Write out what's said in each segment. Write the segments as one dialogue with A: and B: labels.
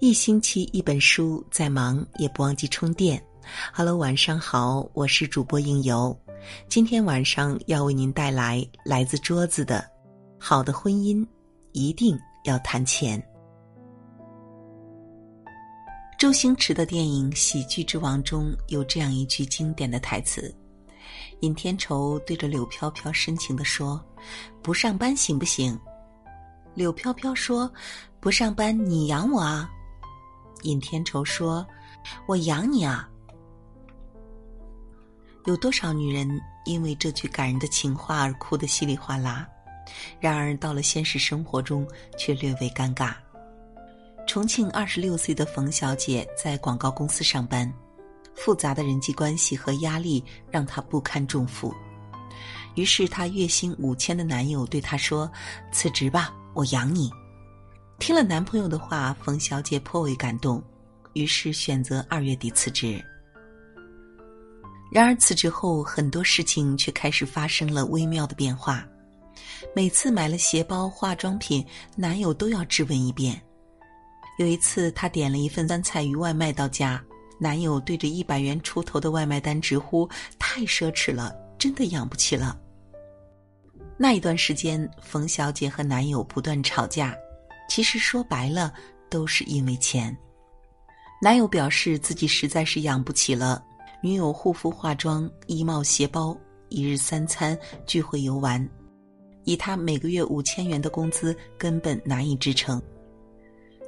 A: 一星期一本书，再忙也不忘记充电。Hello，晚上好，我是主播应由。今天晚上要为您带来来自桌子的《好的婚姻一定要谈钱》。周星驰的电影《喜剧之王》中有这样一句经典的台词：尹天仇对着柳飘飘深情地说：“不上班行不行？”柳飘飘说：“不上班你养我啊。”尹天仇说：“我养你啊！”有多少女人因为这句感人的情话而哭得稀里哗啦？然而到了现实生活中，却略微尴尬。重庆二十六岁的冯小姐在广告公司上班，复杂的人际关系和压力让她不堪重负。于是她月薪五千的男友对她说：“辞职吧，我养你。”听了男朋友的话，冯小姐颇为感动，于是选择二月底辞职。然而辞职后，很多事情却开始发生了微妙的变化。每次买了鞋包、化妆品，男友都要质问一遍。有一次，她点了一份酸菜鱼外卖到家，男友对着一百元出头的外卖单直呼：“太奢侈了，真的养不起了。”那一段时间，冯小姐和男友不断吵架。其实说白了，都是因为钱。男友表示自己实在是养不起了，女友护肤、化妆、衣帽、鞋包、一日三餐、聚会游玩，以他每个月五千元的工资根本难以支撑。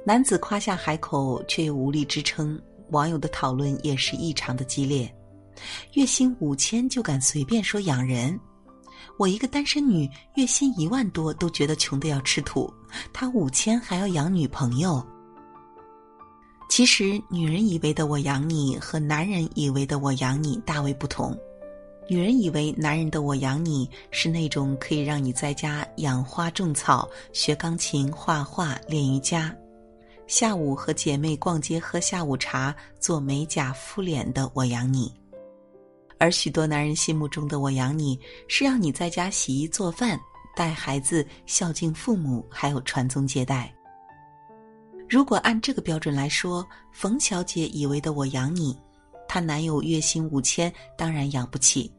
A: 男子夸下海口，却又无力支撑，网友的讨论也是异常的激烈。月薪五千就敢随便说养人？我一个单身女，月薪一万多都觉得穷的要吃土，他五千还要养女朋友。其实，女人以为的我养你和男人以为的我养你大为不同。女人以为男人的我养你是那种可以让你在家养花种草、学钢琴、画画、练瑜伽，下午和姐妹逛街喝下午茶、做美甲敷脸的我养你。而许多男人心目中的“我养你”，是让你在家洗衣做饭、带孩子、孝敬父母，还有传宗接代。如果按这个标准来说，冯小姐以为的“我养你”，她男友月薪五千，当然养不起；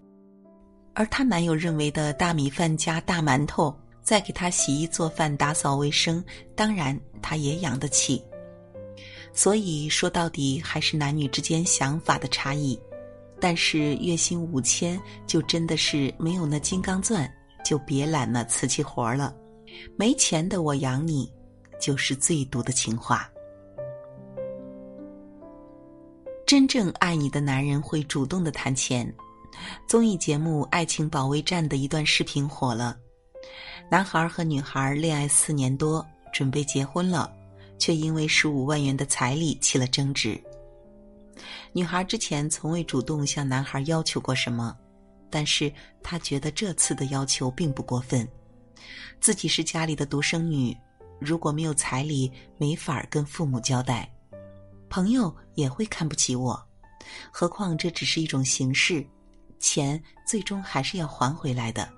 A: 而她男友认为的大米饭加大馒头，再给她洗衣做饭、打扫卫生，当然她也养得起。所以说到底，还是男女之间想法的差异。但是月薪五千，就真的是没有那金刚钻，就别揽那瓷器活了。没钱的我养你，就是最毒的情话。真正爱你的男人会主动的谈钱。综艺节目《爱情保卫战》的一段视频火了，男孩和女孩恋爱四年多，准备结婚了，却因为十五万元的彩礼起了争执。女孩之前从未主动向男孩要求过什么，但是她觉得这次的要求并不过分。自己是家里的独生女，如果没有彩礼，没法跟父母交代，朋友也会看不起我。何况这只是一种形式，钱最终还是要还回来的。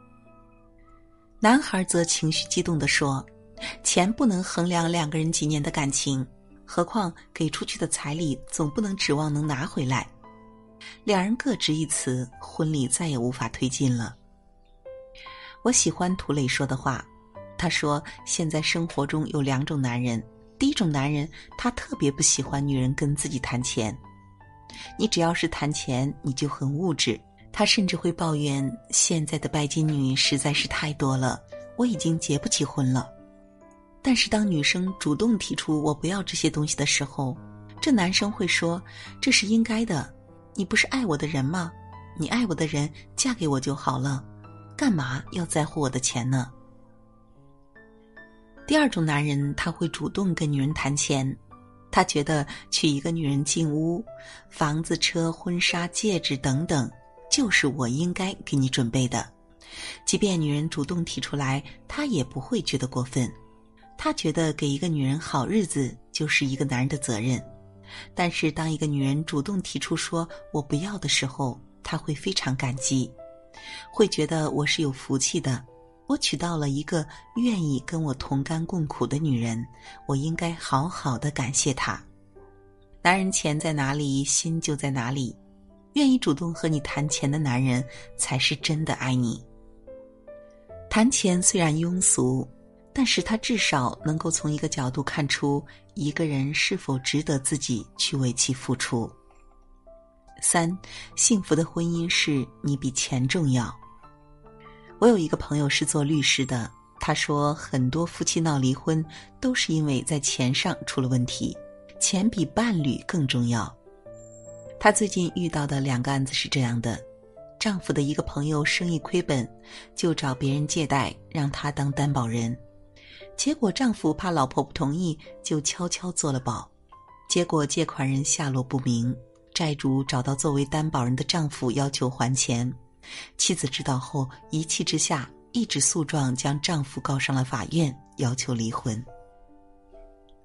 A: 男孩则情绪激动地说：“钱不能衡量两个人几年的感情。”何况给出去的彩礼总不能指望能拿回来，两人各执一词，婚礼再也无法推进了。我喜欢涂磊说的话，他说：“现在生活中有两种男人，第一种男人他特别不喜欢女人跟自己谈钱，你只要是谈钱，你就很物质，他甚至会抱怨现在的拜金女实在是太多了，我已经结不起婚了。”但是，当女生主动提出“我不要这些东西”的时候，这男生会说：“这是应该的，你不是爱我的人吗？你爱我的人，嫁给我就好了，干嘛要在乎我的钱呢？”第二种男人，他会主动跟女人谈钱，他觉得娶一个女人进屋，房子、车、婚纱、戒指等等，就是我应该给你准备的，即便女人主动提出来，他也不会觉得过分。他觉得给一个女人好日子就是一个男人的责任，但是当一个女人主动提出说我不要的时候，他会非常感激，会觉得我是有福气的，我娶到了一个愿意跟我同甘共苦的女人，我应该好好的感谢她。男人钱在哪里，心就在哪里。愿意主动和你谈钱的男人，才是真的爱你。谈钱虽然庸俗，但是他至少能够从一个角度看出一个人是否值得自己去为其付出。三，幸福的婚姻是你比钱重要。我有一个朋友是做律师的，他说很多夫妻闹离婚都是因为在钱上出了问题，钱比伴侣更重要。她最近遇到的两个案子是这样的：丈夫的一个朋友生意亏本，就找别人借贷让他当担保人，结果丈夫怕老婆不同意，就悄悄做了保，结果借款人下落不明，债主找到作为担保人的丈夫要求还钱，妻子知道后一气之下一纸诉状将丈夫告上了法院，要求离婚。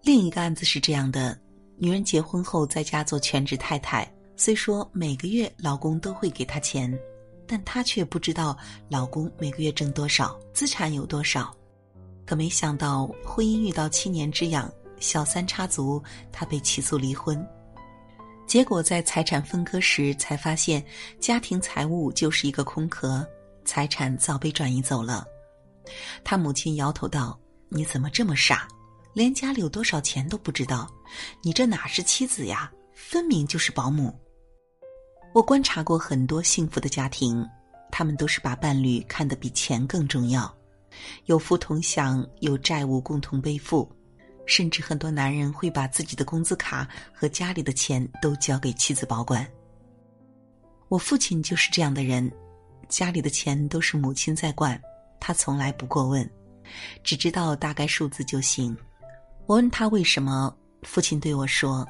A: 另一个案子是这样的：女人结婚后在家做全职太太。虽说每个月老公都会给她钱，但她却不知道老公每个月挣多少，资产有多少。可没想到婚姻遇到七年之痒，小三插足，他被起诉离婚。结果在财产分割时才发现，家庭财务就是一个空壳，财产早被转移走了。他母亲摇头道：“你怎么这么傻，连家里有多少钱都不知道？你这哪是妻子呀，分明就是保姆。”我观察过很多幸福的家庭，他们都是把伴侣看得比钱更重要，有福同享，有债务共同背负，甚至很多男人会把自己的工资卡和家里的钱都交给妻子保管。我父亲就是这样的人，家里的钱都是母亲在管，他从来不过问，只知道大概数字就行。我问他为什么，父亲对我说，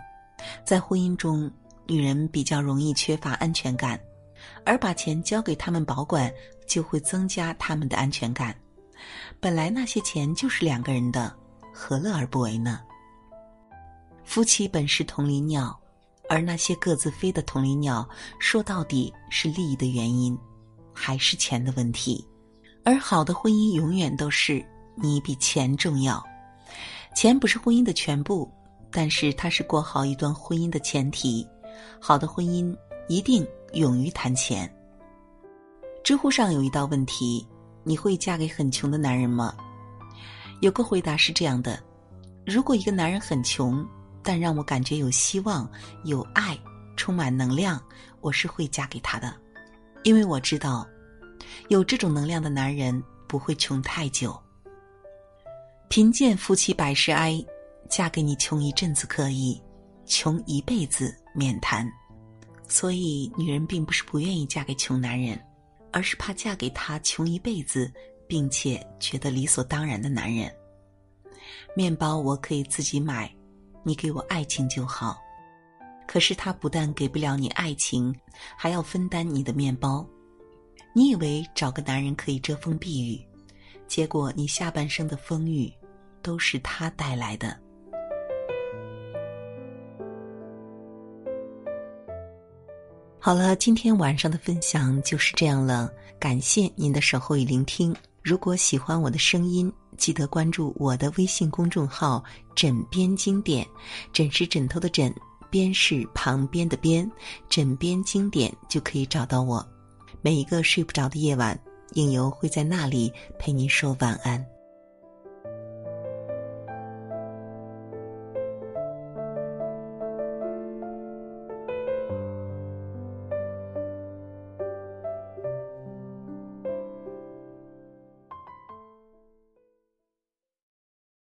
A: 在婚姻中。女人比较容易缺乏安全感，而把钱交给他们保管，就会增加他们的安全感。本来那些钱就是两个人的，何乐而不为呢？夫妻本是同林鸟，而那些各自飞的同林鸟，说到底是利益的原因，还是钱的问题。而好的婚姻永远都是你比钱重要。钱不是婚姻的全部，但是它是过好一段婚姻的前提。好的婚姻一定勇于谈钱。知乎上有一道问题：你会嫁给很穷的男人吗？有个回答是这样的：如果一个男人很穷，但让我感觉有希望、有爱、充满能量，我是会嫁给他的，因为我知道，有这种能量的男人不会穷太久。贫贱夫妻百事哀，嫁给你穷一阵子可以，穷一辈子。免谈，所以女人并不是不愿意嫁给穷男人，而是怕嫁给他穷一辈子，并且觉得理所当然的男人。面包我可以自己买，你给我爱情就好。可是他不但给不了你爱情，还要分担你的面包。你以为找个男人可以遮风避雨，结果你下半生的风雨，都是他带来的。好了，今天晚上的分享就是这样了。感谢您的守候与聆听。如果喜欢我的声音，记得关注我的微信公众号“枕边经典”。枕是枕头的枕，边是旁边的边，枕边经典就可以找到我。每一个睡不着的夜晚，应由会在那里陪您说晚安。